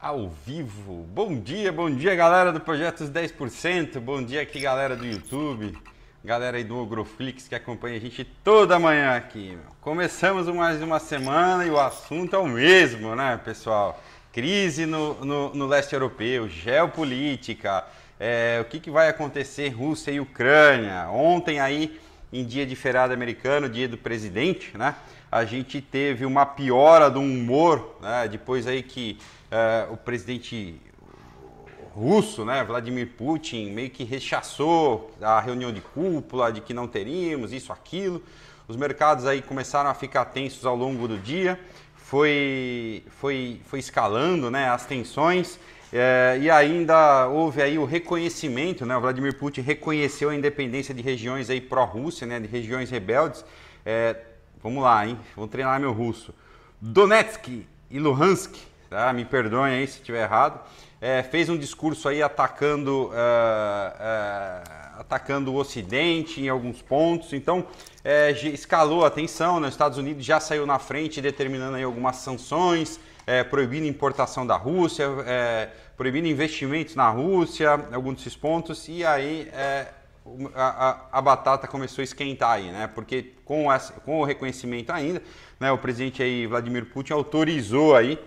ao vivo. Bom dia, bom dia galera do Projetos 10%, bom dia aqui galera do YouTube, galera aí do Ogroflix que acompanha a gente toda manhã aqui. Começamos mais uma semana e o assunto é o mesmo, né pessoal? Crise no, no, no leste europeu, geopolítica, é, o que, que vai acontecer Rússia e Ucrânia. Ontem aí, em dia de feriado americano, dia do presidente, né? A gente teve uma piora do humor, né? Depois aí que uh, o presidente russo, né, Vladimir Putin, meio que rechaçou a reunião de cúpula, de que não teríamos isso, aquilo. Os mercados aí começaram a ficar tensos ao longo do dia, foi, foi, foi escalando né, as tensões. É, e ainda houve aí o reconhecimento, né? O Vladimir Putin reconheceu a independência de regiões aí pró-Rússia, né? De regiões rebeldes. É, vamos lá, hein? Vou treinar meu russo. Donetsk e Luhansk tá? me perdoem aí se estiver errado, é, fez um discurso aí atacando, uh, uh, atacando o Ocidente em alguns pontos, então é, escalou a tensão, né? os Estados Unidos já saiu na frente determinando aí algumas sanções, é, proibindo importação da Rússia, é, proibindo investimentos na Rússia, alguns desses pontos, e aí a, a, a, batata começou a esquentar aí, né? Porque com, essa, com o reconhecimento ainda, né, o presidente aí, Vladimir Putin, autorizou aí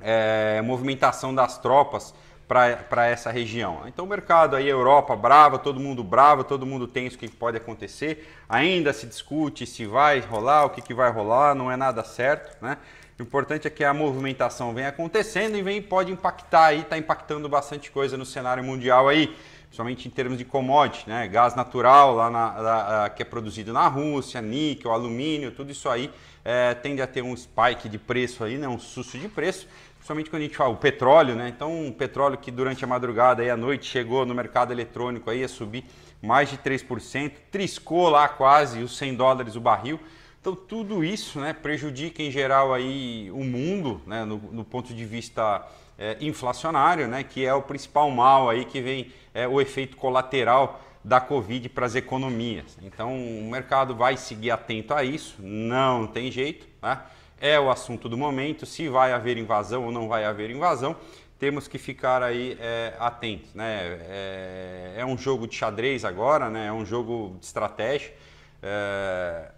é, movimentação das tropas para essa região. Então o mercado aí, Europa brava, todo mundo bravo, todo mundo tem o que pode acontecer. Ainda se discute se vai rolar, o que, que vai rolar, não é nada certo, né? O importante é que a movimentação vem acontecendo e vem pode impactar aí, está impactando bastante coisa no cenário mundial aí, principalmente em termos de commodity, né? Gás natural lá na, na, que é produzido na Rússia, níquel, alumínio, tudo isso aí é, tende a ter um spike de preço aí, né? Um susto de preço principalmente quando a gente fala o petróleo, né? Então, um petróleo que durante a madrugada e a noite chegou no mercado eletrônico aí a subir mais de 3%, triscou lá quase os 100 dólares o barril. Então, tudo isso né, prejudica em geral aí o mundo, né, no, no ponto de vista é, inflacionário, né, que é o principal mal aí que vem é, o efeito colateral da Covid para as economias. Então, o mercado vai seguir atento a isso, não tem jeito, né? É o assunto do momento, se vai haver invasão ou não vai haver invasão, temos que ficar aí é, atentos. Né? É, é, um jogo de xadrez agora, né? é um jogo de estratégia. É,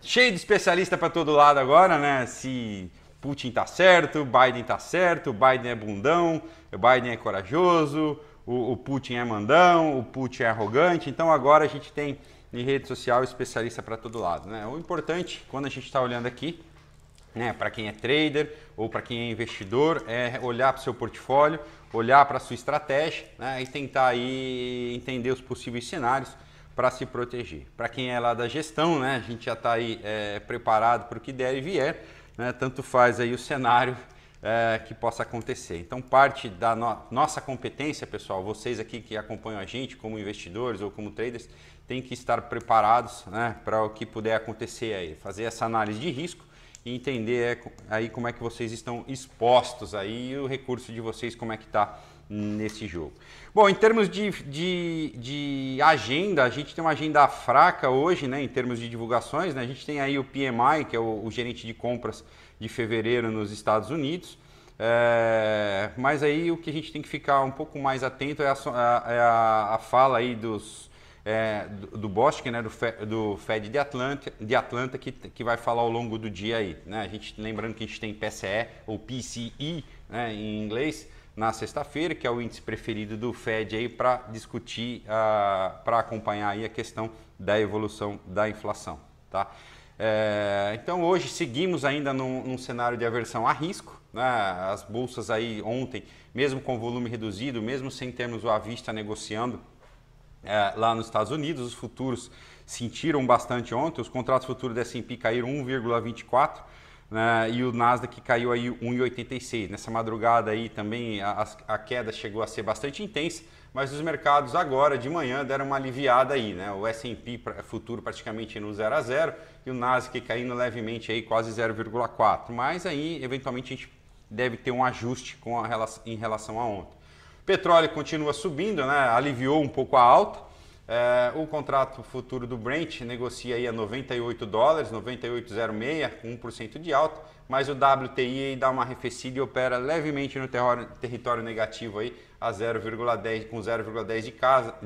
cheio de especialista para todo lado agora, né? Se Putin está certo, Biden está certo, Biden é bundão, Biden é corajoso, o, o Putin é mandão, o Putin é arrogante. Então agora a gente tem em rede social especialista para todo lado. Né? O importante, quando a gente está olhando aqui, né, para quem é trader ou para quem é investidor, é olhar para o seu portfólio, olhar para a sua estratégia né, e tentar aí entender os possíveis cenários para se proteger. Para quem é lá da gestão, né, a gente já está aí é, preparado para o que der e vier, né, tanto faz aí o cenário é, que possa acontecer. Então, parte da no nossa competência, pessoal, vocês aqui que acompanham a gente como investidores ou como traders, tem que estar preparados né, para o que puder acontecer aí, fazer essa análise de risco e entender é, aí como é que vocês estão expostos aí e o recurso de vocês como é que está nesse jogo. Bom, em termos de, de, de, agenda, a gente tem uma agenda fraca hoje, né, em termos de divulgações, né, a gente tem aí o PMI, que é o, o gerente de compras de fevereiro nos Estados Unidos, é, mas aí o que a gente tem que ficar um pouco mais atento é a, é a, a fala aí dos, é, do, do Bosque, né, do, do Fed de Atlanta, de Atlanta que, que vai falar ao longo do dia aí. Né? A gente, lembrando que a gente tem PCE ou PCE né, em inglês na sexta-feira, que é o índice preferido do Fed aí para discutir, uh, para acompanhar aí a questão da evolução da inflação. Tá? É, então hoje seguimos ainda num, num, cenário de aversão a risco. Né? As bolsas aí ontem, mesmo com volume reduzido, mesmo sem termos o à vista negociando, é, lá nos Estados Unidos. Os futuros sentiram bastante ontem, os contratos futuros da S&P caíram 1,24 né, e o Nasdaq caiu aí 1,86. Nessa madrugada aí também a, a, queda chegou a ser bastante intensa, mas os mercados agora de manhã deram uma aliviada aí, né? O S&P futuro praticamente no 0 a 0 e o Nasdaq caindo levemente aí quase 0,4. Mas aí eventualmente a gente deve ter um ajuste com em relação a ontem. Petróleo continua subindo, né? aliviou um pouco a alta. É, o contrato futuro do Brent negocia aí a 98 dólares, 98,06 com 1% de alta, mas o WTI dá uma arrefecida e opera levemente no território negativo aí a 0,10 com 0,10 de,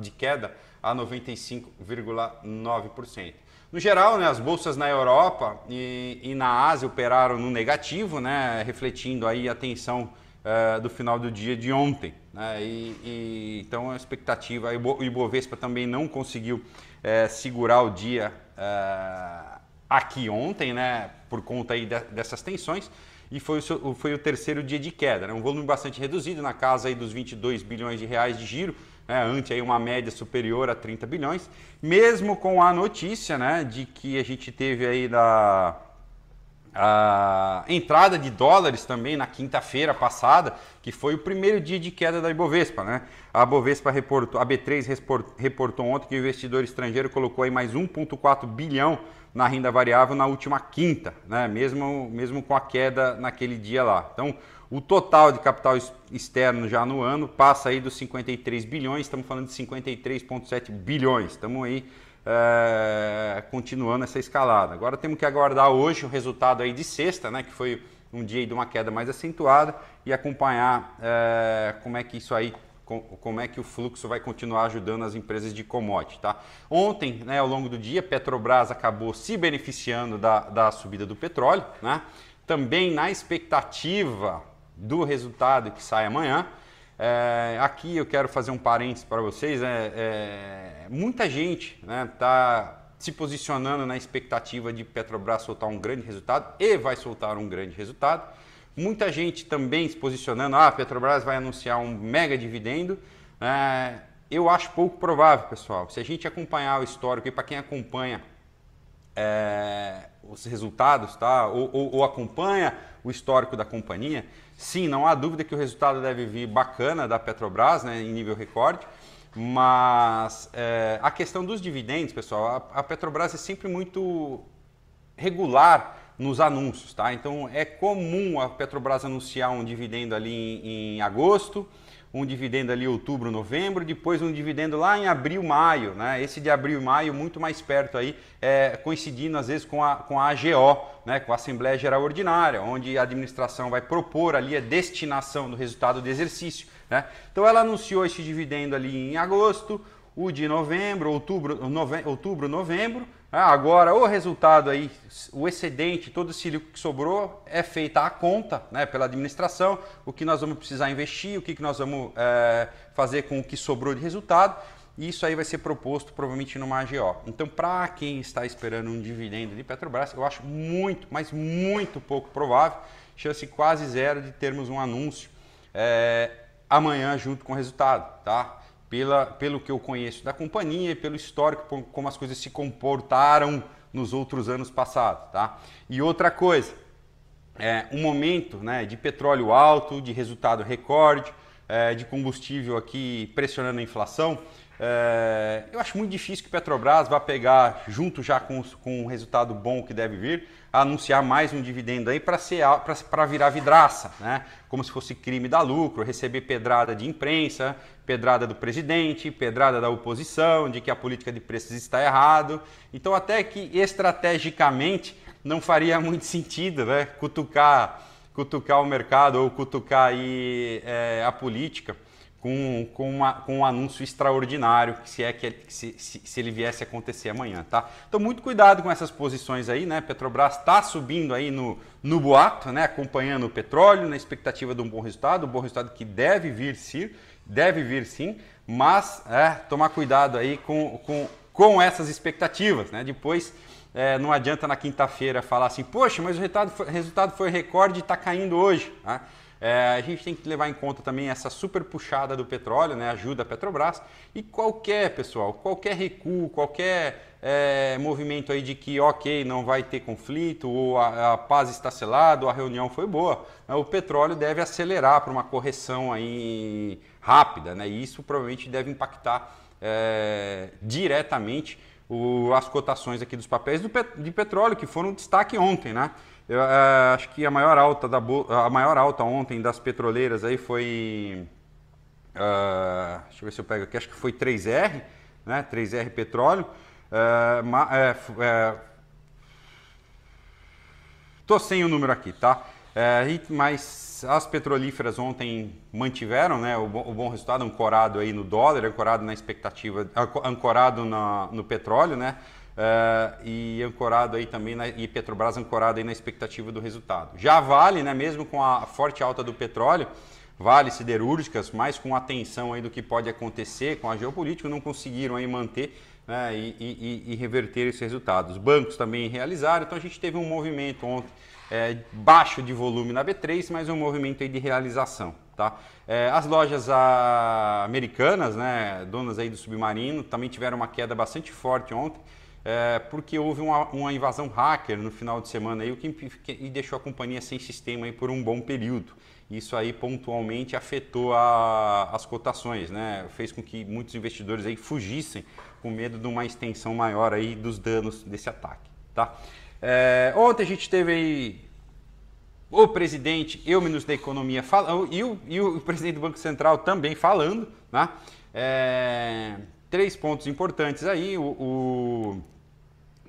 de queda a 95,9%. No geral, né, as bolsas na Europa e, e, na Ásia operaram no negativo, né, refletindo aí a tensão uh, do final do dia de ontem. Né, e, e, então a expectativa, o Ibovespa também não conseguiu uh, segurar o dia uh, aqui ontem, né, por conta aí de, dessas tensões, e foi o, foi o terceiro dia de queda, né, um volume bastante reduzido, na casa aí dos 22 bilhões de reais de giro, né, ante aí uma média superior a 30 bilhões, mesmo com a notícia né, de que a gente teve aí da a entrada de dólares também na quinta-feira passada, que foi o primeiro dia de queda da Ibovespa. Né? A Ibovespa reportou, a B3 reportou ontem que o investidor estrangeiro colocou aí mais 1,4 bilhão na renda variável na última quinta, né? mesmo, mesmo com a queda naquele dia lá. Então, o total de capital externo já no ano passa aí dos 53 bilhões, estamos falando de 53,7 bilhões. Estamos aí é, continuando essa escalada. Agora temos que aguardar hoje o resultado aí de sexta, né, que foi um dia de uma queda mais acentuada, e acompanhar é, como é que isso aí como é que o fluxo vai continuar ajudando as empresas de commodity. Tá? Ontem, né, ao longo do dia, Petrobras acabou se beneficiando da, da subida do petróleo, né? também na expectativa do resultado que sai amanhã. É, aqui eu quero fazer um parênteses para vocês. É, é, muita gente está né, tá se posicionando na expectativa de Petrobras soltar um grande resultado e vai soltar um grande resultado. Muita gente também se posicionando, ah, a Petrobras vai anunciar um mega dividendo. É, eu acho pouco provável, pessoal. Se a gente acompanhar o histórico e para quem acompanha é, os resultados, tá? Ou, ou, ou, acompanha o histórico da companhia, sim, não há dúvida que o resultado deve vir bacana da Petrobras, né, em nível recorde. Mas é, a questão dos dividendos, pessoal, a, a, Petrobras é sempre muito regular nos anúncios, tá? Então é comum a Petrobras anunciar um dividendo ali em, em agosto, um dividendo ali outubro, novembro, depois um dividendo lá em abril, maio, né? Esse de abril e maio muito mais perto aí, é, coincidindo às vezes com a, com a AGO, né? Com a Assembleia Geral Ordinária, onde a administração vai propor ali a destinação do resultado do exercício, né? Então ela anunciou esse dividendo ali em agosto, o de novembro, outubro, nove, outubro, novembro, ah, agora, o resultado aí, o excedente, todo esse que sobrou, é feita a conta né, pela administração, o que nós vamos precisar investir, o que, que nós vamos é, fazer com o que sobrou de resultado, e isso aí vai ser proposto provavelmente numa AGO. Então, para quem está esperando um dividendo de Petrobras, eu acho muito, mas muito pouco provável, chance quase zero de termos um anúncio é, amanhã junto com o resultado, tá? Pela, pelo que eu conheço da companhia e pelo histórico, como as coisas se comportaram nos outros anos passados. Tá? E outra coisa, é, um momento né, de petróleo alto, de resultado recorde, é, de combustível aqui pressionando a inflação. É, eu acho muito difícil que Petrobras vá pegar, junto já com, com um resultado bom que deve vir, anunciar mais um dividendo aí para virar vidraça, né? como se fosse crime da lucro, receber pedrada de imprensa, pedrada do presidente, pedrada da oposição, de que a política de preços está errado. Então até que estrategicamente não faria muito sentido né? cutucar, cutucar o mercado ou cutucar aí, é, a política com, com, uma, com um anúncio extraordinário, se é que se, se, se, ele viesse a acontecer amanhã, tá? Então muito cuidado com essas posições aí, né? Petrobras está subindo aí no, no boato, né? Acompanhando o petróleo, na expectativa de um bom resultado, um bom resultado que deve vir sim, deve vir sim, mas é, tomar cuidado aí com, com, com essas expectativas, né? Depois é, não adianta na quinta-feira falar assim, poxa, mas o resultado foi, resultado foi recorde e está caindo hoje, tá? É, a gente tem que levar em conta também essa super puxada do petróleo, né, ajuda a Petrobras. E qualquer, pessoal, qualquer recuo, qualquer é, movimento aí de que, ok, não vai ter conflito, ou a, a paz está selada, ou a reunião foi boa, né, o petróleo deve acelerar para uma correção aí rápida, né, e isso provavelmente deve impactar é, diretamente o, as cotações aqui dos papéis do, de petróleo, que foram destaque ontem, né? Eu, é, acho que a maior alta da a maior alta ontem das petroleiras aí foi uh, deixa eu ver se eu pego aqui, acho que foi 3R, né? 3R Petróleo. É, é, tô sem o número aqui, tá? Mas as petrolíferas ontem mantiveram né, o, bom, o bom resultado, ancorado aí no dólar, ancorado na expectativa, ancorado na, no petróleo, né? Uh, e ancorado aí também, na, e Petrobras ancorado aí na expectativa do resultado. Já Vale, né, mesmo com a forte alta do petróleo, Vale siderúrgicas, mas com atenção aí do que pode acontecer com a geopolítica, não conseguiram aí manter né, e, e, e, reverter esses resultados. Os bancos também realizaram, então a gente teve um movimento ontem é, baixo de volume na B3, mas um movimento aí de realização. Tá? É, as lojas a, americanas, né, donas aí do submarino, também tiveram uma queda bastante forte ontem, é, porque houve uma, uma, invasão hacker no final de semana aí, o que, que deixou a companhia sem sistema aí por um bom período. Isso aí pontualmente afetou a, as cotações, né? fez com que muitos investidores aí fugissem com medo de uma extensão maior aí dos danos desse ataque. Tá? É, ontem a gente teve aí o presidente e o ministro da Economia falando, e o, e o presidente do Banco Central também falando, né? É, três pontos importantes aí. O, o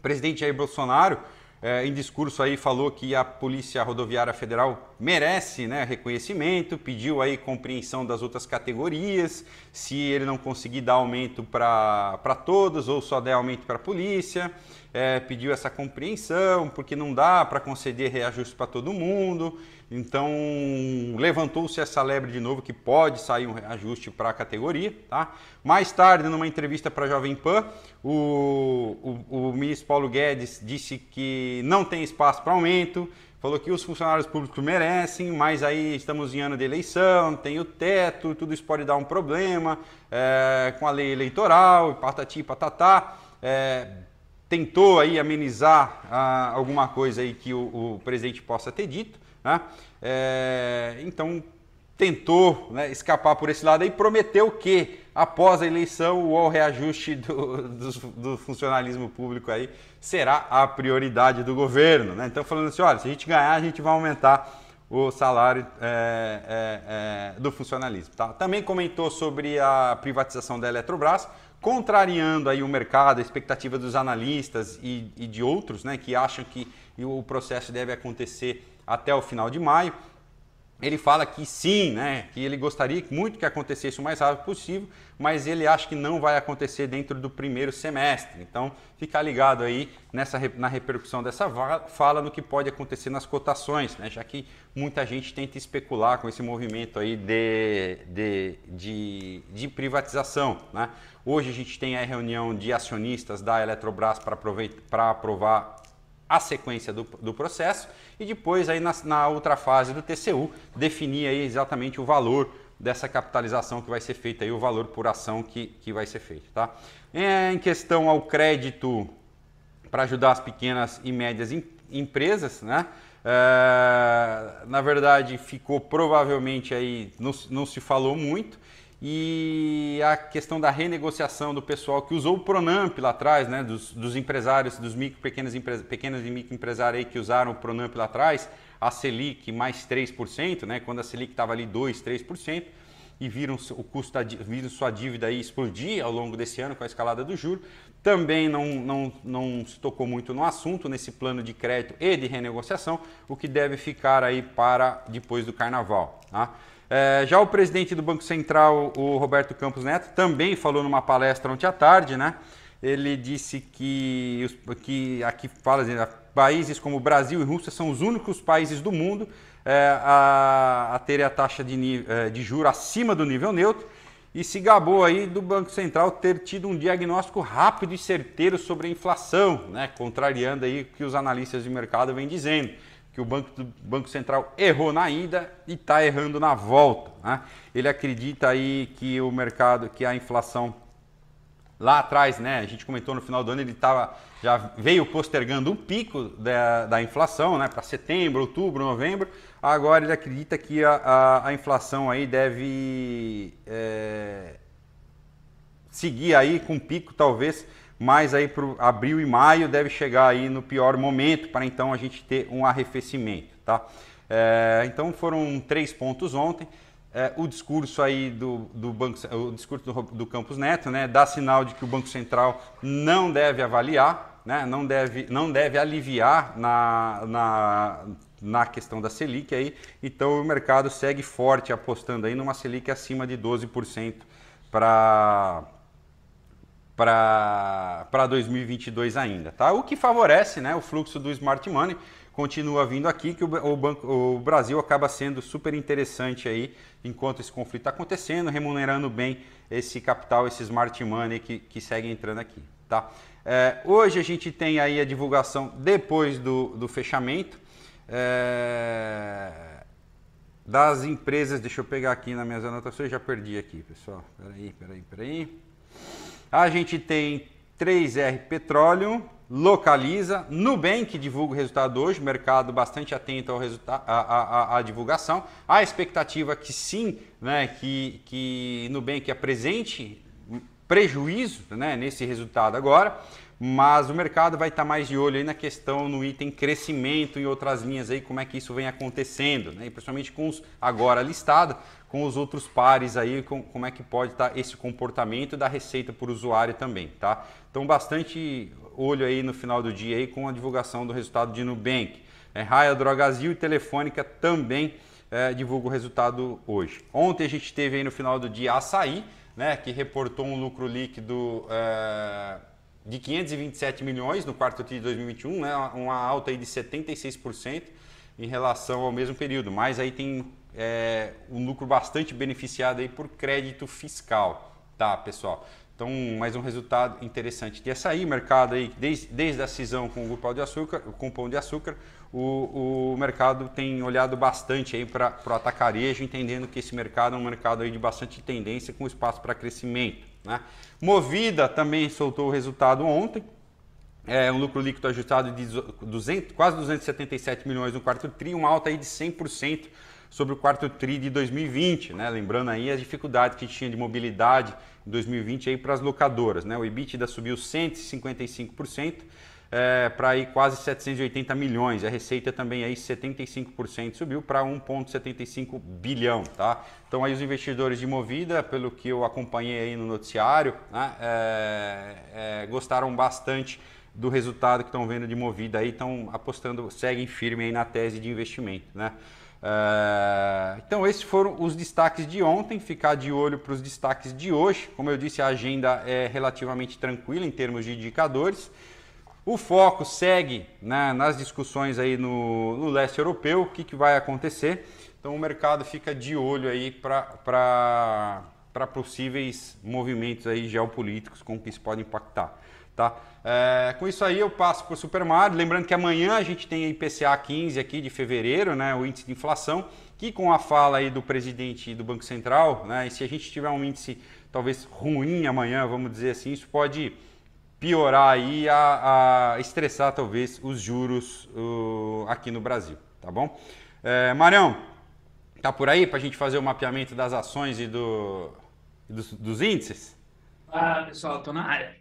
presidente Jair Bolsonaro, é, em discurso aí, falou que a Polícia Rodoviária Federal merece né, reconhecimento, pediu aí compreensão das outras categorias, se ele não conseguir dar aumento para todos ou só der aumento para a polícia é, pediu essa compreensão, porque não dá para conceder reajuste para todo mundo. Então levantou-se essa lebre de novo que pode sair um reajuste para a categoria. Tá? Mais tarde, numa entrevista para a Jovem Pan, o, o, o ministro Paulo Guedes disse que não tem espaço para aumento, falou que os funcionários públicos merecem, mas aí estamos em ano de eleição, tem o teto, tudo isso pode dar um problema é, com a lei eleitoral, patati patatá. É, tentou aí amenizar ah, alguma coisa aí que o, o presidente possa ter dito, né? É, então tentou né, escapar por esse lado e prometeu que após a eleição o reajuste do, do, do, funcionalismo público aí será a prioridade do governo, né? Então falando assim, olha, se a gente ganhar a gente vai aumentar o salário é, é, é do funcionalismo. Tá? Também comentou sobre a privatização da Eletrobras, contrariando aí o mercado, a expectativa dos analistas e, e de outros, né, que acham que o processo deve acontecer até o final de maio. Ele fala que sim, né, que ele gostaria muito que acontecesse o mais rápido possível, mas ele acha que não vai acontecer dentro do primeiro semestre. Então, ficar ligado aí nessa, na repercussão dessa fala no que pode acontecer nas cotações, né, já que muita gente tenta especular com esse movimento aí de, de, de, de privatização. Né? Hoje a gente tem a reunião de acionistas da Eletrobras para aprovar a sequência do, do processo e depois aí na, na, outra fase do TCU definir aí exatamente o valor dessa capitalização que vai ser feita aí, o valor por ação que, que vai ser feito. Tá? Em questão ao crédito para ajudar as pequenas e médias em, empresas, né? É, na verdade ficou provavelmente aí, não, não se falou muito, e a questão da renegociação do pessoal que usou o Pronamp lá atrás, né, dos, dos empresários, dos micro, pequenos, pequenos e microempresários aí que usaram o Pronamp lá atrás, a Selic mais 3%, né, quando a Selic estava ali 2, 3%, e viram o custo da, viram sua dívida aí explodir ao longo desse ano com a escalada do juro. Também não, não, não se tocou muito no assunto, nesse plano de crédito e de renegociação, o que deve ficar aí para depois do carnaval. Tá? É, já o presidente do Banco Central, o Roberto Campos Neto, também falou numa palestra ontem à tarde, né? Ele disse que, que aqui fala assim, países como Brasil e Rússia são os únicos países do mundo é, a, a terem a taxa de, é, de juros acima do nível neutro e se gabou aí do Banco Central ter tido um diagnóstico rápido e certeiro sobre a inflação, né? contrariando aí o que os analistas de mercado vêm dizendo que o Banco, Banco Central errou na ida e está errando na volta. Né? Ele acredita aí que o mercado, que a inflação lá atrás, né? A gente comentou no final do ano, ele tava, já veio postergando um pico da, da inflação, né? Para setembro, outubro, novembro. Agora ele acredita que a, a, a inflação aí deve é, seguir aí com pico talvez mas aí para abril e maio deve chegar aí no pior momento para então a gente ter um arrefecimento, tá? É, então foram três pontos ontem. é, o discurso aí do, do banco, o discurso do, do Campos Neto, né, dá sinal de que o Banco Central não deve avaliar, né, não deve, não deve aliviar na, na, na questão da Selic aí. Então o mercado segue forte apostando aí numa Selic acima de 12% para para 2022 ainda, tá? O que favorece, né, o fluxo do smart money continua vindo aqui, que o, o, banco, o Brasil acaba sendo super interessante aí enquanto esse conflito está acontecendo, remunerando bem esse capital, esse smart money que, que segue entrando aqui. Tá? É, hoje a gente tem aí a divulgação depois do, do fechamento é, das empresas. Deixa eu pegar aqui nas minhas anotações, já perdi aqui, pessoal. Peraí, peraí, peraí. A gente tem 3R Petróleo, localiza. Nubank divulga o resultado hoje, mercado bastante atento ao resultado, à, divulgação. A expectativa que sim, né, que, que Nubank apresente prejuízo né, nesse resultado agora, mas o mercado vai estar mais de olho aí na questão no item crescimento em outras linhas aí, como é que isso vem acontecendo, né, e principalmente com os agora listados, com os outros pares aí, com, como é que pode estar esse comportamento da receita por usuário também, tá? Então bastante olho aí no final do dia aí com a divulgação do resultado de Nubank. É, Raia, Drogazil e Telefônica também é, divulga o resultado hoje. Ontem a gente teve aí no final do dia Açaí, né, que reportou um lucro líquido é, de 527 milhões no quarto TRI de 2021, né, uma alta aí de 76% em relação ao mesmo período, mas aí tem é, um lucro bastante beneficiado aí por crédito fiscal, tá, pessoal? Então, mais um resultado interessante de açaí, mercado aí, desde, desde a cisão com o Pão de Açúcar, com o Pão de Açúcar, o, o mercado tem olhado bastante aí para o atacarejo, entendendo que esse mercado é um mercado aí de bastante tendência, com espaço para crescimento. Né? Movida também soltou o resultado ontem, é um lucro líquido ajustado de 200, quase 277 milhões no quarto tri, uma alta aí de 100% sobre o quarto TRI de 2020, né? lembrando aí as dificuldades que tinha de mobilidade em 2020 aí para as locadoras. Né? O EBITDA subiu 155%, é, para aí quase 780 milhões. A receita também aí 75% subiu para 1,75 bilhão, tá? Então aí os investidores de Movida, pelo que eu acompanhei aí no noticiário, né, é, é, gostaram bastante do resultado que estão vendo de Movida aí, estão apostando, seguem firme aí na tese de investimento, né? É, então, esses foram os destaques de ontem. Ficar de olho para os destaques de hoje. Como eu disse, a agenda é relativamente tranquila em termos de indicadores. O foco segue né, nas discussões aí no, no leste europeu, o que, que vai acontecer. Então, o mercado fica de olho aí para possíveis movimentos aí geopolíticos, com que isso pode impactar. Tá? É, com isso aí eu passo para o Supermário. Lembrando que amanhã a gente tem a IPCA 15 aqui de fevereiro, né, o índice de inflação, que com a fala aí do presidente do Banco Central, né, e se a gente tiver um índice talvez ruim amanhã, vamos dizer assim, isso pode piorar aí, a, a estressar talvez os juros uh, aqui no Brasil, tá bom? É, Marião, tá por aí para a gente fazer o mapeamento das ações e do, dos, dos índices? Ah, pessoal, tô na área.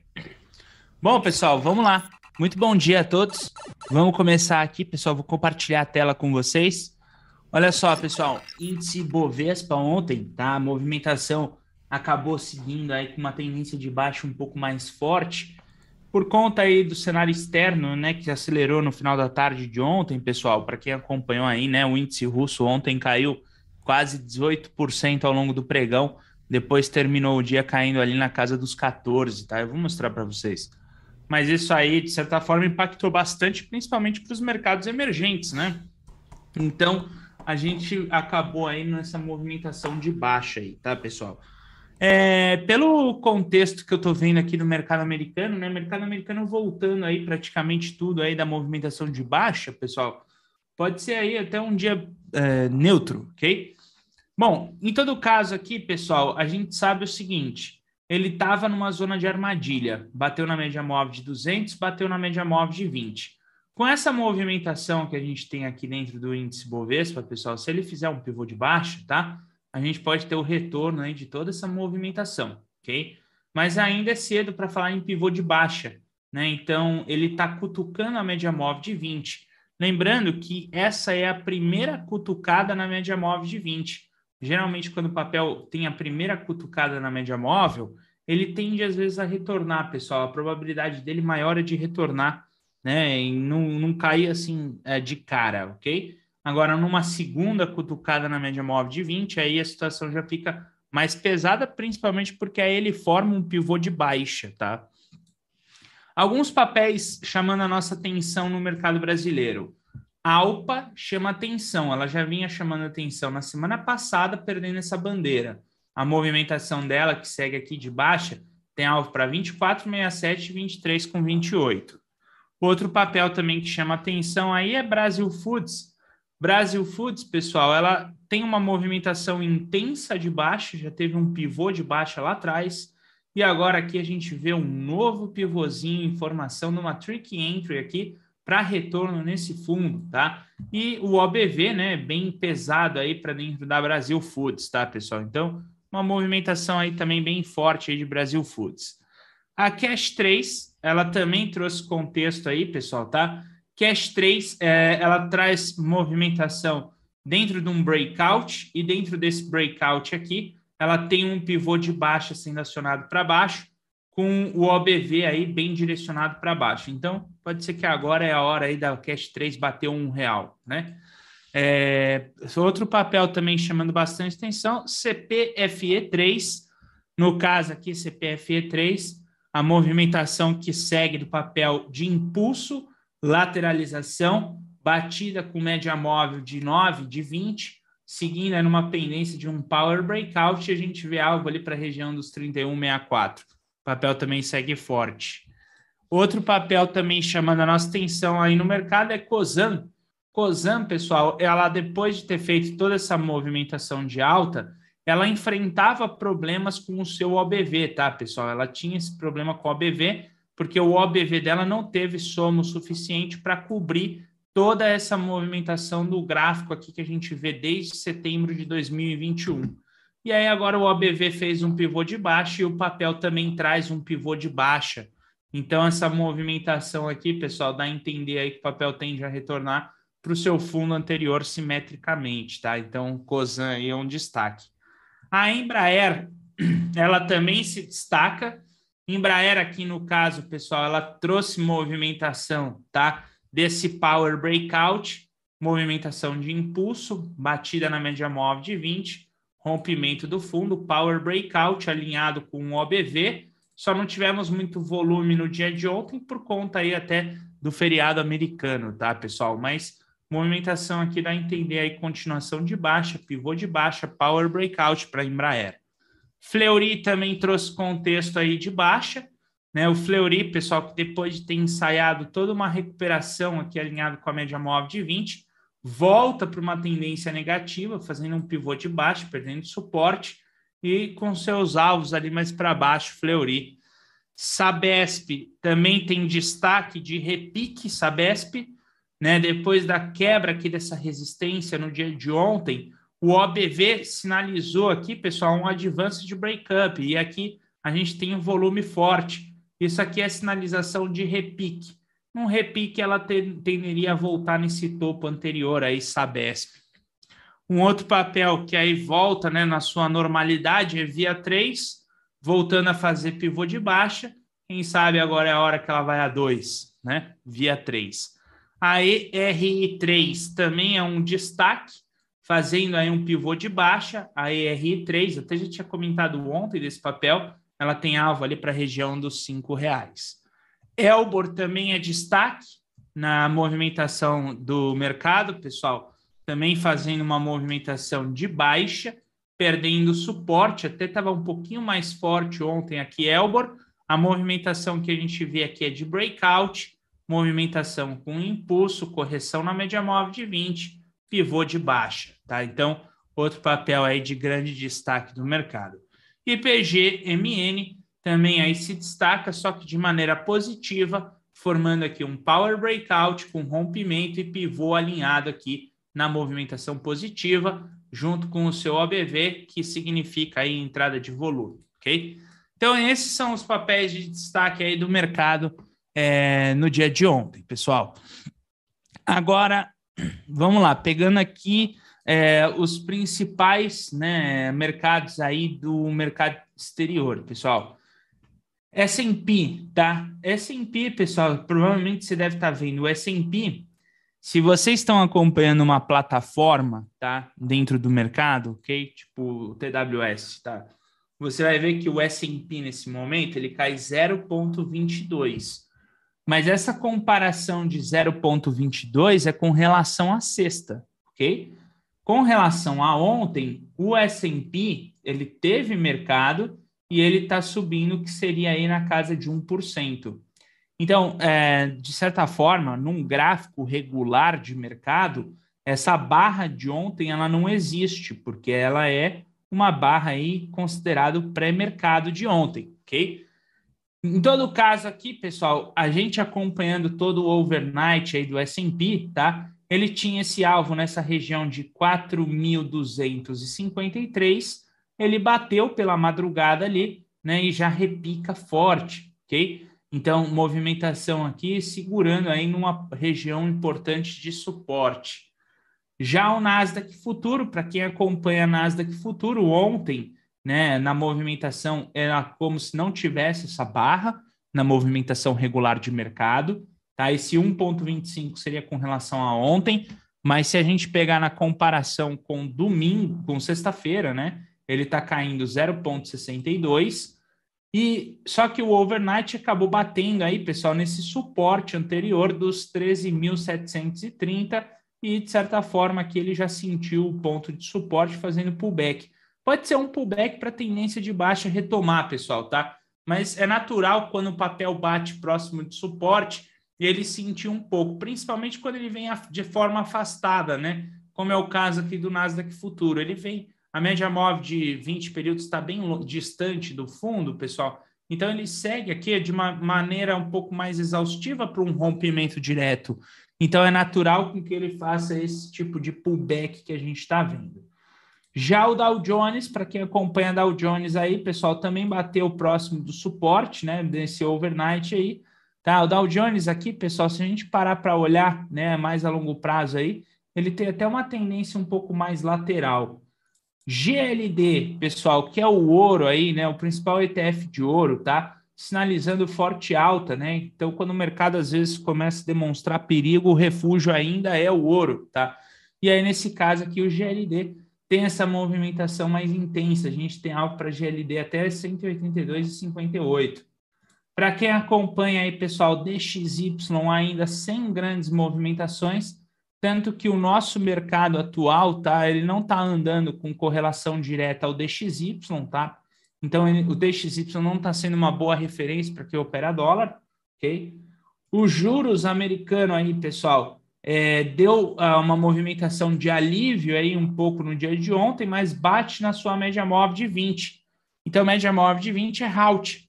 Bom, pessoal, vamos lá. Muito bom dia a todos. Vamos começar aqui, pessoal. Vou compartilhar a tela com vocês. Olha só, pessoal, índice Bovespa ontem, tá? A movimentação acabou seguindo aí com uma tendência de baixo um pouco mais forte por conta aí do cenário externo, né, que acelerou no final da tarde de ontem, pessoal. Para quem acompanhou aí, né, o índice russo ontem caiu quase 18% ao longo do pregão, depois terminou o dia caindo ali na casa dos 14, tá? Eu vou mostrar para vocês mas isso aí, de certa forma, impactou bastante, principalmente para os mercados emergentes, né? Então, a gente acabou aí nessa movimentação de baixa aí, tá, pessoal? É, pelo contexto que eu tô vendo aqui no mercado americano, né? Mercado americano voltando aí praticamente tudo aí da movimentação de baixa, pessoal. Pode ser aí até um dia é, neutro, ok? Bom, em todo caso aqui, pessoal, a gente sabe o seguinte: ele estava numa zona de armadilha, bateu na média móvel de 200, bateu na média móvel de 20. Com essa movimentação que a gente tem aqui dentro do índice Bovespa, pessoal, se ele fizer um pivô de baixo, tá? A gente pode ter o retorno aí de toda essa movimentação, ok? Mas ainda é cedo para falar em pivô de baixa, né? Então, ele está cutucando a média móvel de 20. Lembrando que essa é a primeira cutucada na média móvel de 20. geralmente quando o papel tem a primeira cutucada na média móvel, ele tende às vezes a retornar, pessoal. A probabilidade dele maior é de retornar, né? E não, não cair assim é, de cara, ok? Agora, numa segunda cutucada na média móvel de 20, aí a situação já fica mais pesada, principalmente porque aí ele forma um pivô de baixa, tá? Alguns papéis chamando a nossa atenção no mercado brasileiro. Alpa chama atenção, ela já vinha chamando atenção na semana passada, perdendo essa bandeira. A movimentação dela, que segue aqui de baixa, tem alvo para 24,67 e 23 com 28. Outro papel também que chama atenção aí é Brasil Foods. Brasil Foods, pessoal, ela tem uma movimentação intensa de baixa, já teve um pivô de baixa lá atrás, e agora aqui a gente vê um novo pivôzinho em formação numa trick entry aqui, para retorno nesse fundo, tá? E o OBV, né, bem pesado aí para dentro da Brasil Foods, tá, pessoal? Então, uma movimentação aí também bem forte aí de Brasil Foods. A Cash 3, ela também trouxe contexto aí, pessoal, tá? Cash 3, é, ela traz movimentação dentro de um breakout e dentro desse breakout aqui, ela tem um pivô de baixa sendo acionado para baixo com o OBV aí bem direcionado para baixo. Então, pode ser que agora é a hora aí da Cash 3 bater um real, né? É, outro papel também chamando bastante atenção, CPFE3, no caso aqui, CPFE3, a movimentação que segue do papel de impulso, lateralização, batida com média móvel de 9, de 20, seguindo numa pendência de um power breakout, a gente vê algo ali para a região dos 31,64 papel também segue forte. Outro papel também chamando a nossa atenção aí no mercado é Cosan. Cosan, pessoal, ela depois de ter feito toda essa movimentação de alta, ela enfrentava problemas com o seu OBV, tá, pessoal? Ela tinha esse problema com o OBV, porque o OBV dela não teve somo suficiente para cobrir toda essa movimentação do gráfico aqui que a gente vê desde setembro de 2021. E aí agora o OBV fez um pivô de baixa e o papel também traz um pivô de baixa. Então essa movimentação aqui, pessoal, dá a entender aí que o papel tende a retornar para o seu fundo anterior simetricamente, tá? Então COSAN aí é um destaque. A Embraer, ela também se destaca. Embraer aqui no caso, pessoal, ela trouxe movimentação, tá? Desse power breakout, movimentação de impulso, batida na média móvel de 20 rompimento do fundo, power breakout alinhado com o OBV. Só não tivemos muito volume no dia de ontem por conta aí até do feriado americano, tá, pessoal? Mas movimentação aqui dá a entender aí continuação de baixa, pivô de baixa, power breakout para Embraer. Fleury também trouxe contexto aí de baixa, né? O Fleury, pessoal, que depois de ter ensaiado toda uma recuperação aqui alinhado com a média móvel de 20, volta para uma tendência negativa, fazendo um pivô de baixo, perdendo suporte, e com seus alvos ali mais para baixo, Fleury. Sabesp também tem destaque de repique Sabesp, né? Depois da quebra aqui dessa resistência no dia de ontem, o OBV sinalizou aqui, pessoal, um advance de breakup, e aqui a gente tem um volume forte. Isso aqui é sinalização de repique num repique ela tenderia a voltar nesse topo anterior aí, Sabesp. Um outro papel que aí volta né, na sua normalidade é via 3, voltando a fazer pivô de baixa. Quem sabe agora é a hora que ela vai a 2, né? Via 3. A ERI3 também é um destaque, fazendo aí um pivô de baixa. A ERI3, até já tinha comentado ontem desse papel, ela tem alvo ali para a região dos R$ reais. Elbor também é destaque na movimentação do mercado, pessoal, também fazendo uma movimentação de baixa, perdendo suporte, até estava um pouquinho mais forte ontem aqui, Elbor. A movimentação que a gente vê aqui é de breakout, movimentação com impulso, correção na média móvel de 20, pivô de baixa, tá? Então, outro papel aí de grande destaque do mercado. IPG MN também aí se destaca, só que de maneira positiva, formando aqui um power breakout com rompimento e pivô alinhado aqui na movimentação positiva, junto com o seu OBV, que significa aí entrada de volume, ok? Então, esses são os papéis de destaque aí do mercado é, no dia de ontem, pessoal. Agora, vamos lá, pegando aqui é, os principais né, mercados aí do mercado exterior, pessoal. S&P, tá? S&P, pessoal, provavelmente você deve estar tá vendo o S&P. Se vocês estão acompanhando uma plataforma, tá, dentro do mercado, ok? Tipo o TWS, tá? Você vai ver que o S&P nesse momento ele cai 0,22. Mas essa comparação de 0,22 é com relação à sexta, ok? Com relação a ontem, o S&P ele teve mercado e ele está subindo, que seria aí na casa de 1%. Então, é, de certa forma, num gráfico regular de mercado, essa barra de ontem ela não existe, porque ela é uma barra aí considerado pré-mercado de ontem, ok? Em todo caso aqui, pessoal, a gente acompanhando todo o overnight aí do S&P, tá? ele tinha esse alvo nessa região de 4.253, ele bateu pela madrugada ali, né, e já repica forte, ok? Então, movimentação aqui segurando aí numa região importante de suporte. Já o Nasdaq Futuro, para quem acompanha Nasdaq Futuro, ontem, né, na movimentação era como se não tivesse essa barra na movimentação regular de mercado. Tá? Esse 1,25 seria com relação a ontem, mas se a gente pegar na comparação com domingo, com sexta-feira, né? Ele está caindo 0,62. E só que o overnight acabou batendo aí, pessoal, nesse suporte anterior dos 13.730 e de certa forma que ele já sentiu o ponto de suporte fazendo pullback. Pode ser um pullback para tendência de baixa retomar, pessoal, tá? Mas é natural quando o papel bate próximo de suporte, ele sentiu um pouco, principalmente quando ele vem de forma afastada, né? Como é o caso aqui do Nasdaq Futuro. Ele vem, a média móvel de 20 períodos está bem distante do fundo, pessoal. Então ele segue aqui de uma maneira um pouco mais exaustiva para um rompimento direto. Então é natural que ele faça esse tipo de pullback que a gente está vendo. Já o Dow Jones, para quem acompanha Dow Jones aí, pessoal, também bateu próximo do suporte, né, desse overnight aí. Tá, o Dow Jones aqui, pessoal, se a gente parar para olhar, né, mais a longo prazo aí, ele tem até uma tendência um pouco mais lateral. GLD, pessoal, que é o ouro aí, né, o principal ETF de ouro, tá? Sinalizando forte alta, né? Então, quando o mercado às vezes começa a demonstrar perigo, o refúgio ainda é o ouro, tá? E aí, nesse caso aqui, o GLD tem essa movimentação mais intensa. A gente tem algo para GLD até 182,58. Para quem acompanha aí, pessoal, DXY ainda sem grandes movimentações, tanto que o nosso mercado atual, tá, ele não está andando com correlação direta ao DXY, tá? Então, ele, o DXY não está sendo uma boa referência para quem opera dólar, ok? Os juros americano aí, pessoal, é, deu uh, uma movimentação de alívio aí um pouco no dia de ontem, mas bate na sua média móvel de 20. Então, média móvel de 20 é halt,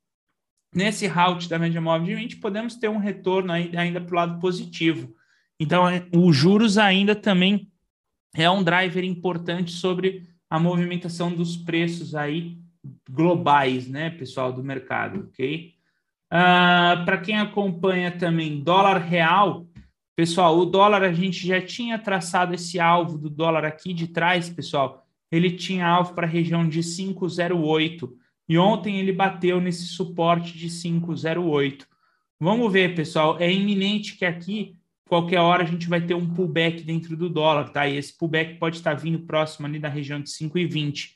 nesse route da média móvel de 20, podemos ter um retorno ainda para o lado positivo. Então, é, os juros ainda também é um driver importante sobre a movimentação dos preços aí globais, né, pessoal, do mercado, ok? Uh, para quem acompanha também dólar real, pessoal, o dólar a gente já tinha traçado esse alvo do dólar aqui de trás, pessoal. Ele tinha alvo para a região de 5,08 e ontem ele bateu nesse suporte de 5,08. Vamos ver, pessoal, é iminente que aqui, qualquer hora, a gente vai ter um pullback dentro do dólar, tá? E esse pullback pode estar vindo próximo ali da região de 5,20.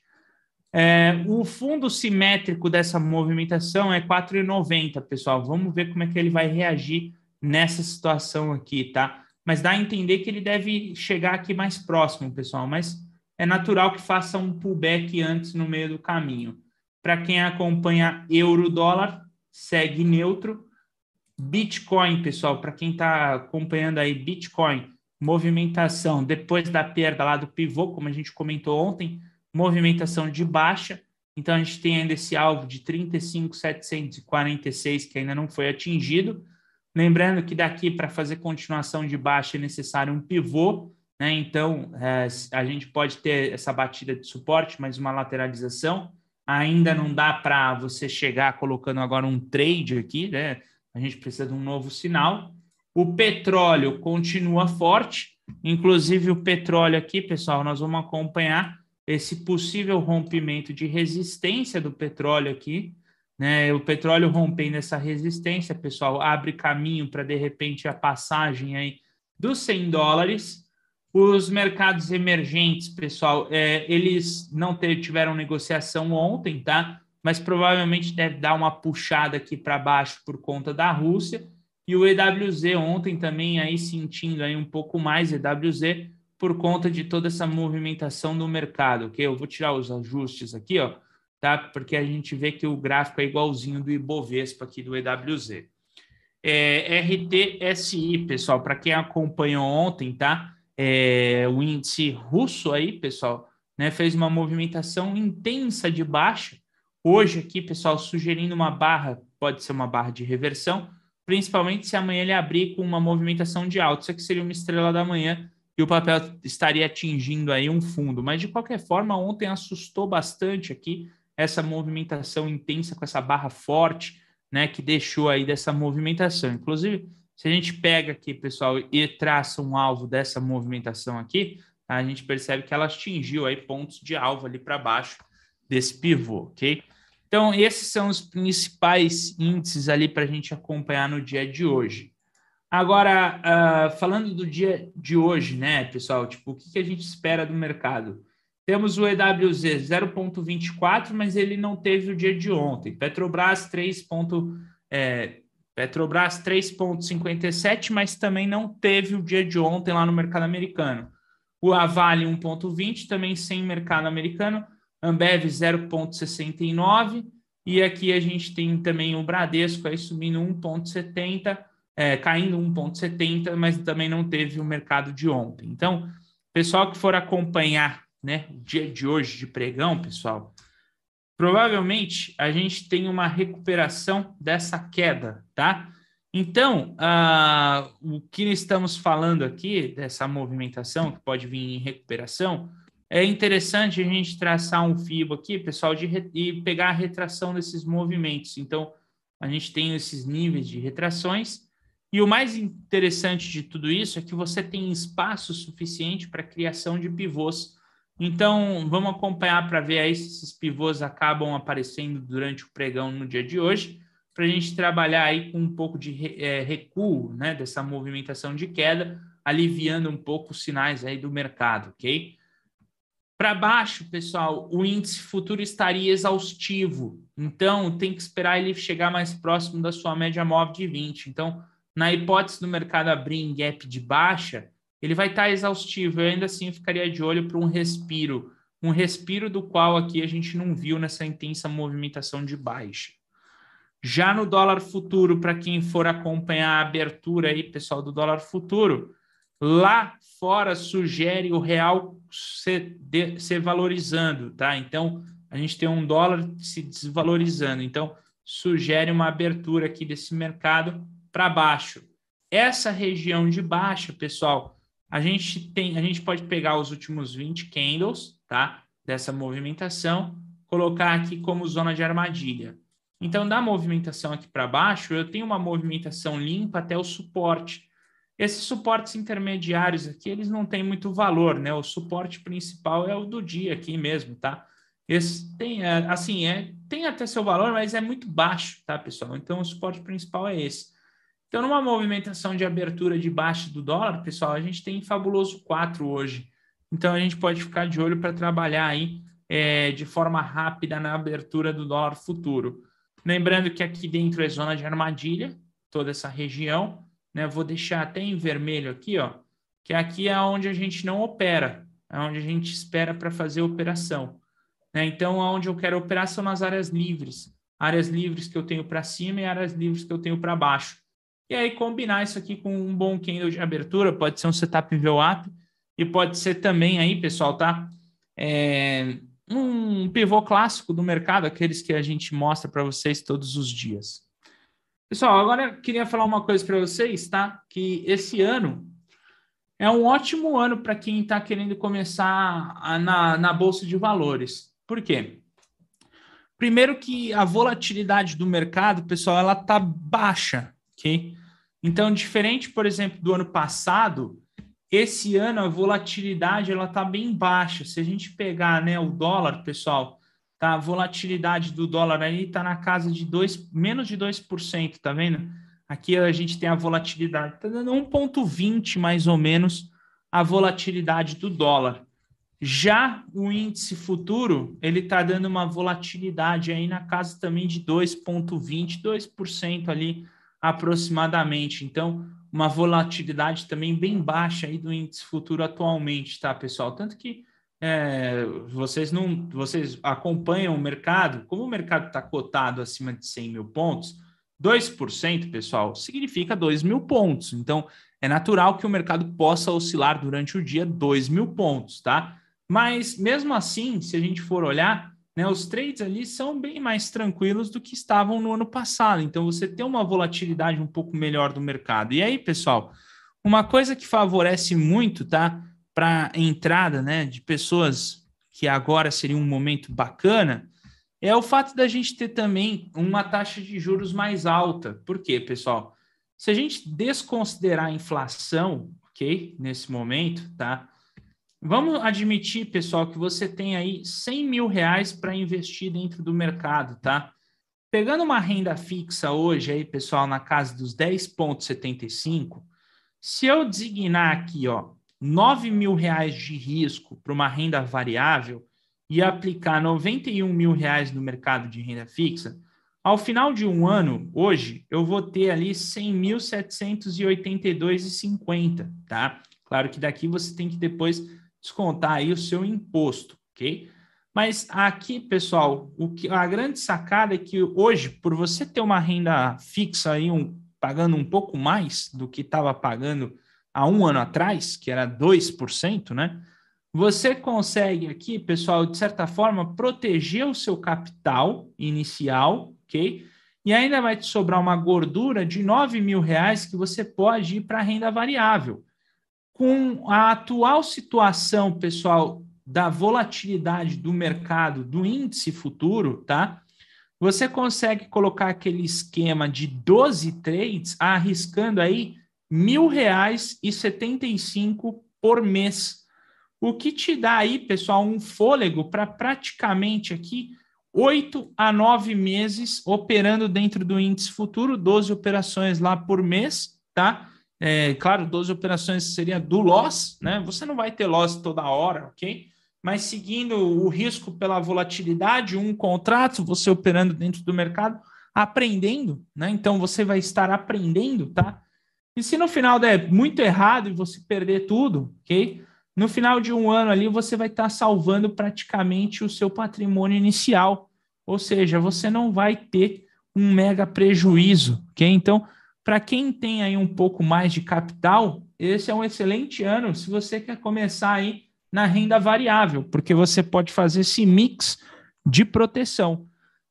É, o fundo simétrico dessa movimentação é 4,90, pessoal. Vamos ver como é que ele vai reagir nessa situação aqui, tá? Mas dá a entender que ele deve chegar aqui mais próximo, pessoal. Mas é natural que faça um pullback antes no meio do caminho. Para quem acompanha euro-dólar, segue neutro. Bitcoin, pessoal, para quem está acompanhando aí, Bitcoin, movimentação depois da perda lá do pivô, como a gente comentou ontem, movimentação de baixa. Então a gente tem ainda esse alvo de 35,746 que ainda não foi atingido. Lembrando que daqui para fazer continuação de baixa é necessário um pivô, né? Então é, a gente pode ter essa batida de suporte, mas uma lateralização ainda não dá para você chegar colocando agora um trade aqui, né? A gente precisa de um novo sinal. O petróleo continua forte, inclusive o petróleo aqui, pessoal, nós vamos acompanhar esse possível rompimento de resistência do petróleo aqui, né? O petróleo rompendo essa resistência, pessoal, abre caminho para de repente a passagem aí dos 100 dólares. Os mercados emergentes, pessoal, é, eles não tiveram negociação ontem, tá? Mas provavelmente deve dar uma puxada aqui para baixo por conta da Rússia. E o EWZ ontem também aí sentindo aí um pouco mais EWZ por conta de toda essa movimentação do mercado, ok? Eu vou tirar os ajustes aqui, ó, tá? Porque a gente vê que o gráfico é igualzinho do Ibovespa aqui do EWZ. É, RTSI, pessoal, para quem acompanhou ontem, tá? é, o índice russo aí, pessoal, né, fez uma movimentação intensa de baixa. Hoje aqui, pessoal, sugerindo uma barra, pode ser uma barra de reversão, principalmente se amanhã ele abrir com uma movimentação de alta, isso aqui seria uma estrela da manhã e o papel estaria atingindo aí um fundo. Mas de qualquer forma, ontem assustou bastante aqui essa movimentação intensa com essa barra forte, né, que deixou aí dessa movimentação. Inclusive, se a gente pega aqui, pessoal, e traça um alvo dessa movimentação aqui, a gente percebe que ela atingiu aí pontos de alvo ali para baixo desse pivô, ok? Então, esses são os principais índices ali para a gente acompanhar no dia de hoje. Agora, uh, falando do dia de hoje, né, pessoal, tipo, o que, que a gente espera do mercado? Temos o EWZ 0,24, mas ele não teve o dia de ontem. Petrobras 3. É, Petrobras 3,57, mas também não teve o dia de ontem lá no mercado americano. O Avale 1,20, também sem mercado americano. Ambev 0,69. E aqui a gente tem também o Bradesco aí subindo 1,70, é, caindo 1,70, mas também não teve o mercado de ontem. Então, pessoal que for acompanhar né, o dia de hoje de pregão, pessoal, provavelmente a gente tem uma recuperação dessa queda, tá? Então, uh, o que estamos falando aqui, dessa movimentação que pode vir em recuperação, é interessante a gente traçar um FIBO aqui, pessoal, de e pegar a retração desses movimentos. Então, a gente tem esses níveis de retrações, e o mais interessante de tudo isso é que você tem espaço suficiente para criação de pivôs então, vamos acompanhar para ver aí se esses pivôs acabam aparecendo durante o pregão no dia de hoje, para a gente trabalhar aí com um pouco de é, recuo, né, dessa movimentação de queda, aliviando um pouco os sinais aí do mercado, ok? Para baixo, pessoal, o índice futuro estaria exaustivo, então tem que esperar ele chegar mais próximo da sua média móvel de 20. Então, na hipótese do mercado abrir em gap de baixa, ele vai estar tá exaustivo. Eu ainda assim ficaria de olho para um respiro, um respiro do qual aqui a gente não viu nessa intensa movimentação de baixa. Já no dólar futuro, para quem for acompanhar a abertura aí, pessoal, do dólar futuro, lá fora sugere o real se, de, valorizando, tá? Então, a gente tem um dólar se desvalorizando. Então, sugere uma abertura aqui desse mercado para baixo. Essa região de baixa, pessoal, a gente tem, a gente pode pegar os últimos 20 candles, tá? Dessa movimentação, colocar aqui como zona de armadilha. Então, da movimentação aqui para baixo, eu tenho uma movimentação limpa até o suporte. Esses suportes intermediários aqui, eles não têm muito valor, né? O suporte principal é o do dia aqui mesmo, tá? Esse tem, é, assim, é, tem até seu valor, mas é muito baixo, tá, pessoal? Então, o suporte principal é esse. Então, numa movimentação de abertura de baixo do dólar, pessoal, a gente tem fabuloso 4 hoje. Então, a gente pode ficar de olho para trabalhar aí é, de forma rápida na abertura do dólar futuro. Lembrando que aqui dentro é zona de armadilha, toda essa região. Né? Vou deixar até em vermelho aqui, ó, que aqui é onde a gente não opera, é onde a gente espera para fazer operação. Né? Então, onde eu quero operar são nas áreas livres. Áreas livres que eu tenho para cima e áreas livres que eu tenho para baixo. E aí combinar isso aqui com um bom candle de abertura, pode ser um setup VWAP e pode ser também aí, pessoal, tá? É, um pivô clássico do mercado, aqueles que a gente mostra para vocês todos os dias. Pessoal, agora eu queria falar uma coisa para vocês, tá? Que esse ano é um ótimo ano para quem está querendo começar a, na, na Bolsa de Valores. Por quê? Primeiro que a volatilidade do mercado, pessoal, ela tá baixa ok? Então, diferente, por exemplo, do ano passado, esse ano a volatilidade ela está bem baixa. Se a gente pegar né, o dólar, pessoal, tá? A volatilidade do dólar aí está na casa de dois, menos de 2%, tá vendo? Aqui a gente tem a volatilidade, está dando 1,20 mais ou menos a volatilidade do dólar. Já o índice futuro, ele está dando uma volatilidade aí na casa também de 2,20, 2% ali aproximadamente. Então, uma volatilidade também bem baixa aí do índice futuro atualmente, tá, pessoal? Tanto que é, vocês não vocês acompanham o mercado, como o mercado está cotado acima de 100 mil pontos, 2%, pessoal, significa 2 mil pontos. Então, é natural que o mercado possa oscilar durante o dia 2 mil pontos, tá? Mas, mesmo assim, se a gente for olhar, né, os trades ali são bem mais tranquilos do que estavam no ano passado. Então, você tem uma volatilidade um pouco melhor do mercado. E aí, pessoal, uma coisa que favorece muito, tá? Para entrada, né, de pessoas que agora seria um momento bacana, é o fato da gente ter também uma taxa de juros mais alta. Por quê, pessoal? Se a gente desconsiderar a inflação, ok, nesse momento, tá? Vamos admitir, pessoal, que você tem aí 100 mil reais para investir dentro do mercado, tá? Pegando uma renda fixa hoje aí, pessoal, na casa dos 10,75, se eu designar aqui, ó, 9 mil reais de risco para uma renda variável e aplicar 91 mil reais no mercado de renda fixa, ao final de um ano, hoje, eu vou ter ali 100.782,50, tá? Claro que daqui você tem que depois descontar aí o seu imposto, ok? Mas aqui, pessoal, o que, a grande sacada é que hoje, por você ter uma renda fixa aí, um, pagando um pouco mais do que estava pagando há um ano atrás, que era 2%, né? Você consegue aqui, pessoal, de certa forma, proteger o seu capital inicial, ok? E ainda vai te sobrar uma gordura de 9 mil reais que você pode ir para renda variável com a atual situação, pessoal, da volatilidade do mercado, do índice futuro, tá? Você consegue colocar aquele esquema de 12 trades arriscando aí mil reais e setenta e cinco por mês. O que te dá aí, pessoal, um fôlego para praticamente aqui oito a nove meses operando dentro do índice futuro, 12 operações lá por mês, tá? É, claro, 12 operações seria do loss, né? Você não vai ter loss toda hora, ok? Mas seguindo o risco pela volatilidade, um contrato, você operando dentro do mercado, aprendendo, né? Então você vai estar aprendendo, tá? E se no final der muito errado e você perder tudo, ok? No final de um ano ali, você vai estar salvando praticamente o seu patrimônio inicial. Ou seja, você não vai ter um mega prejuízo, ok? Então, para quem tem aí um pouco mais de capital, esse é um excelente ano se você quer começar aí na renda variável, porque você pode fazer esse mix de proteção.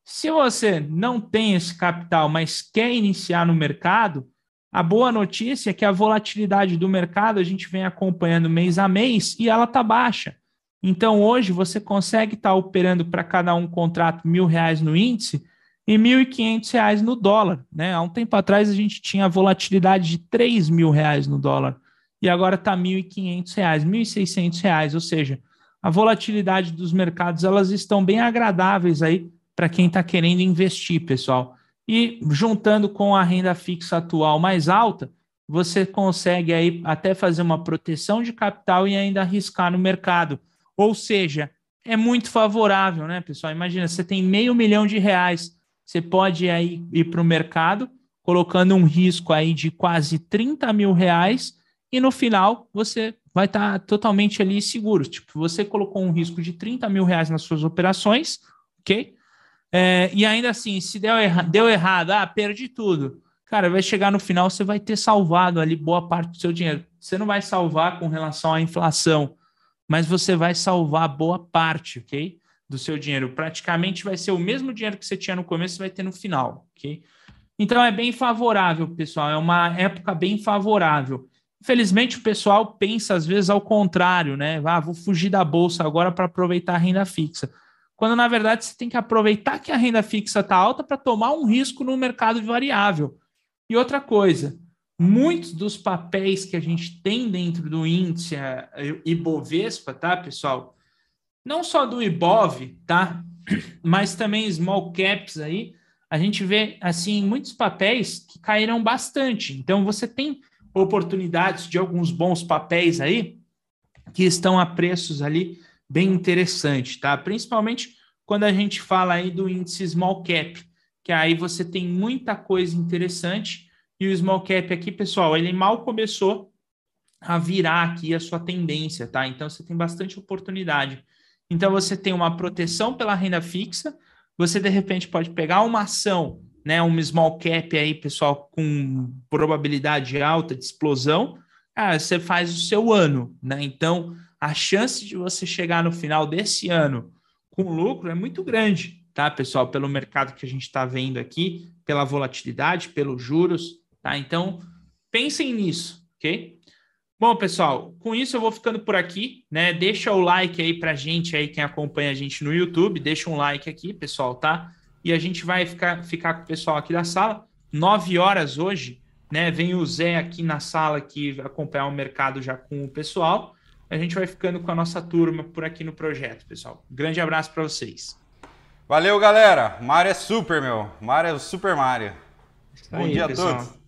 Se você não tem esse capital, mas quer iniciar no mercado, a boa notícia é que a volatilidade do mercado a gente vem acompanhando mês a mês e ela está baixa. Então hoje você consegue estar tá operando para cada um contrato mil reais no índice e R$ 1.500 no dólar. Né? Há um tempo atrás a gente tinha volatilidade de R$ mil reais no dólar e agora está R$ 1.500, R$ 1.600, ou seja, a volatilidade dos mercados elas estão bem agradáveis aí para quem está querendo investir, pessoal. E juntando com a renda fixa atual mais alta, você consegue aí até fazer uma proteção de capital e ainda arriscar no mercado. Ou seja, é muito favorável, né, pessoal? Imagina, você tem meio milhão de reais você pode aí ir para o mercado colocando um risco aí de quase 30 mil reais e no final você vai estar tá totalmente ali seguro. Tipo, você colocou um risco de 30 mil reais nas suas operações, ok? É, e ainda assim, se deu, erra deu errado, ah, perdi tudo. Cara, vai chegar no final, você vai ter salvado ali boa parte do seu dinheiro. Você não vai salvar com relação à inflação, mas você vai salvar boa parte, ok? Do seu dinheiro. Praticamente vai ser o mesmo dinheiro que você tinha no começo, vai ter no final, ok? Então é bem favorável, pessoal. É uma época bem favorável. Infelizmente, o pessoal pensa às vezes ao contrário, né? Ah, vou fugir da bolsa agora para aproveitar a renda fixa. Quando na verdade você tem que aproveitar que a renda fixa está alta para tomar um risco no mercado variável. E outra coisa, muitos dos papéis que a gente tem dentro do índice Ibovespa, tá, pessoal? Não só do Ibov, tá? Mas também small caps aí, a gente vê assim muitos papéis que caíram bastante. Então você tem oportunidades de alguns bons papéis aí que estão a preços ali bem interessantes, tá? Principalmente quando a gente fala aí do índice small cap, que aí você tem muita coisa interessante e o small cap aqui, pessoal, ele mal começou a virar aqui a sua tendência, tá? Então você tem bastante oportunidade. Então você tem uma proteção pela renda fixa, você de repente pode pegar uma ação, né, um small cap aí, pessoal, com probabilidade alta de explosão, ah, você faz o seu ano, né? Então, a chance de você chegar no final desse ano com lucro é muito grande, tá, pessoal? Pelo mercado que a gente está vendo aqui, pela volatilidade, pelos juros, tá? Então, pensem nisso, ok? Bom, pessoal, com isso eu vou ficando por aqui, né? Deixa o like aí pra gente aí, quem acompanha a gente no YouTube, deixa um like aqui, pessoal, tá? E a gente vai ficar, ficar com o pessoal aqui da sala, nove horas hoje, né? Vem o Zé aqui na sala aqui acompanhar o mercado já com o pessoal. A gente vai ficando com a nossa turma por aqui no projeto, pessoal. Grande abraço para vocês. Valeu, galera. Mário é super, meu. Mário é o Super Mario. Bom dia pessoal. a todos.